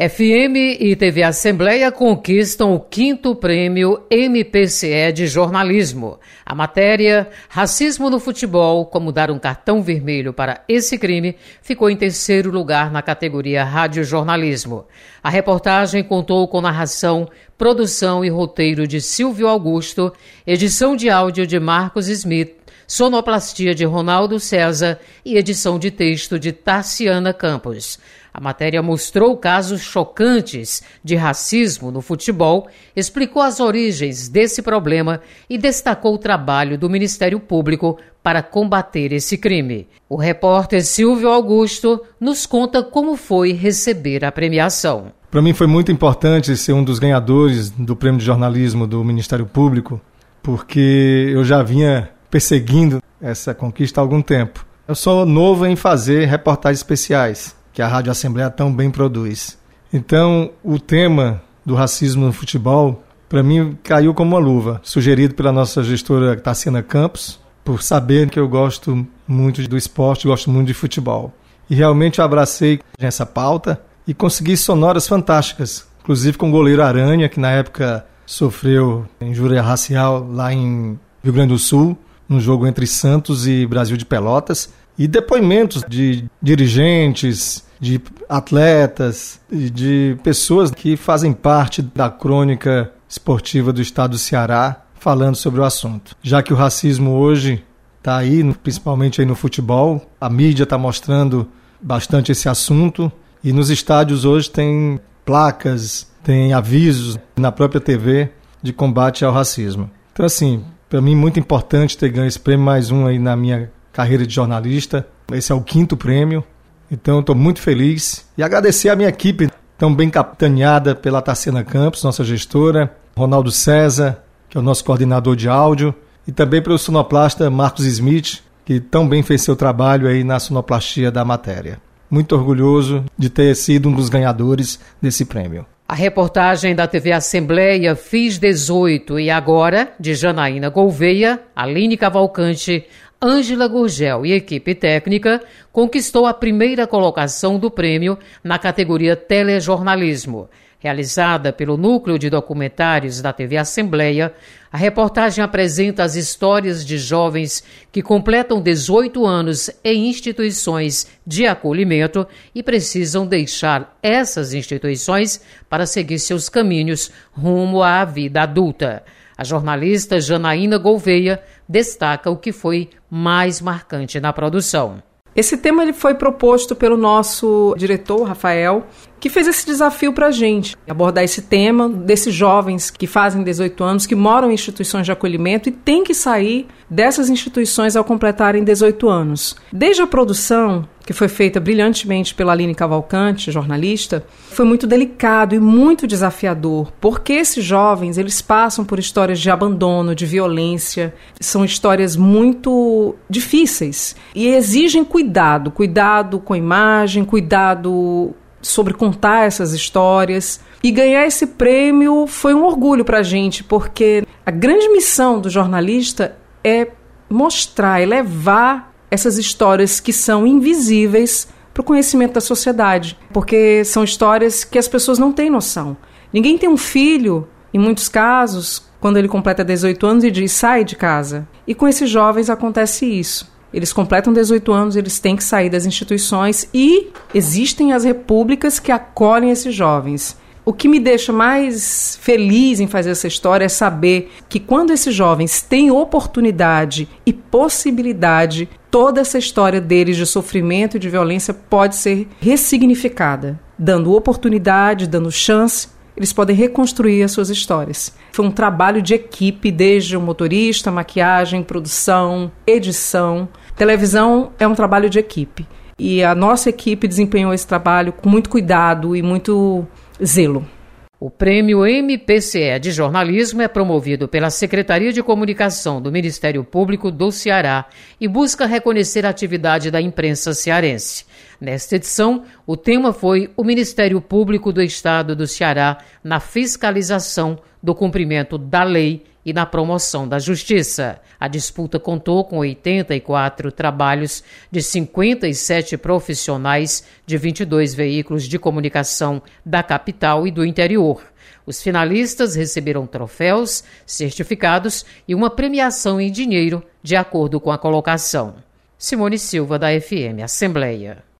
FM e TV Assembleia conquistam o quinto prêmio MPCE de jornalismo. A matéria Racismo no Futebol, como dar um cartão vermelho para esse crime, ficou em terceiro lugar na categoria Rádio Jornalismo. A reportagem contou com narração, produção e roteiro de Silvio Augusto, edição de áudio de Marcos Smith, sonoplastia de Ronaldo César e edição de texto de Tarciana Campos. A matéria mostrou casos chocantes de racismo no futebol, explicou as origens desse problema e destacou o trabalho do Ministério Público para combater esse crime. O repórter Silvio Augusto nos conta como foi receber a premiação. Para mim foi muito importante ser um dos ganhadores do Prêmio de Jornalismo do Ministério Público, porque eu já vinha perseguindo essa conquista há algum tempo. Eu sou novo em fazer reportagens especiais que a Rádio Assembleia tão bem produz. Então, o tema do racismo no futebol, para mim, caiu como uma luva, sugerido pela nossa gestora Tassiana Campos, por saber que eu gosto muito do esporte, gosto muito de futebol. E realmente abracei essa pauta e consegui sonoras fantásticas, inclusive com o goleiro Aranha, que na época sofreu injúria racial lá em Rio Grande do Sul, no jogo entre Santos e Brasil de Pelotas e depoimentos de dirigentes, de atletas e de pessoas que fazem parte da crônica esportiva do estado do Ceará falando sobre o assunto. Já que o racismo hoje está aí, principalmente aí no futebol, a mídia está mostrando bastante esse assunto e nos estádios hoje tem placas, tem avisos na própria TV de combate ao racismo. Então assim, para mim muito importante ter ganho esse prêmio mais um aí na minha carreira de jornalista. Esse é o quinto prêmio, então estou muito feliz e agradecer a minha equipe, tão bem capitaneada pela Tarcena Campos, nossa gestora, Ronaldo César, que é o nosso coordenador de áudio, e também para o sonoplasta Marcos Smith, que tão bem fez seu trabalho aí na sonoplastia da matéria. Muito orgulhoso de ter sido um dos ganhadores desse prêmio. A reportagem da TV Assembleia Fiz 18 e agora, de Janaína Gouveia, Aline Cavalcante, Ângela Gurgel e equipe técnica conquistou a primeira colocação do prêmio na categoria Telejornalismo. Realizada pelo Núcleo de Documentários da TV Assembleia, a reportagem apresenta as histórias de jovens que completam 18 anos em instituições de acolhimento e precisam deixar essas instituições para seguir seus caminhos rumo à vida adulta. A jornalista Janaína Gouveia destaca o que foi mais marcante na produção. Esse tema ele foi proposto pelo nosso diretor, Rafael, que fez esse desafio para a gente, abordar esse tema desses jovens que fazem 18 anos, que moram em instituições de acolhimento e têm que sair dessas instituições ao completarem 18 anos. Desde a produção, que foi feita brilhantemente pela Aline Cavalcante, jornalista, foi muito delicado e muito desafiador, porque esses jovens, eles passam por histórias de abandono, de violência, são histórias muito difíceis e exigem cuidado, cuidado com a imagem, cuidado sobre contar essas histórias. E ganhar esse prêmio foi um orgulho para a gente, porque a grande missão do jornalista é mostrar, é levar essas histórias que são invisíveis para o conhecimento da sociedade, porque são histórias que as pessoas não têm noção. Ninguém tem um filho, em muitos casos, quando ele completa 18 anos e diz sai de casa. E com esses jovens acontece isso. Eles completam 18 anos, eles têm que sair das instituições e existem as repúblicas que acolhem esses jovens. O que me deixa mais feliz em fazer essa história é saber que quando esses jovens têm oportunidade e possibilidade, toda essa história deles de sofrimento e de violência pode ser ressignificada, dando oportunidade, dando chance eles podem reconstruir as suas histórias. Foi um trabalho de equipe, desde o motorista, maquiagem, produção, edição. Televisão é um trabalho de equipe. E a nossa equipe desempenhou esse trabalho com muito cuidado e muito zelo. O prêmio MPCE de jornalismo é promovido pela Secretaria de Comunicação do Ministério Público do Ceará e busca reconhecer a atividade da imprensa cearense. Nesta edição, o tema foi o Ministério Público do Estado do Ceará na fiscalização do cumprimento da lei e na promoção da justiça. A disputa contou com 84 trabalhos de 57 profissionais de 22 veículos de comunicação da capital e do interior. Os finalistas receberam troféus, certificados e uma premiação em dinheiro, de acordo com a colocação. Simone Silva, da FM Assembleia.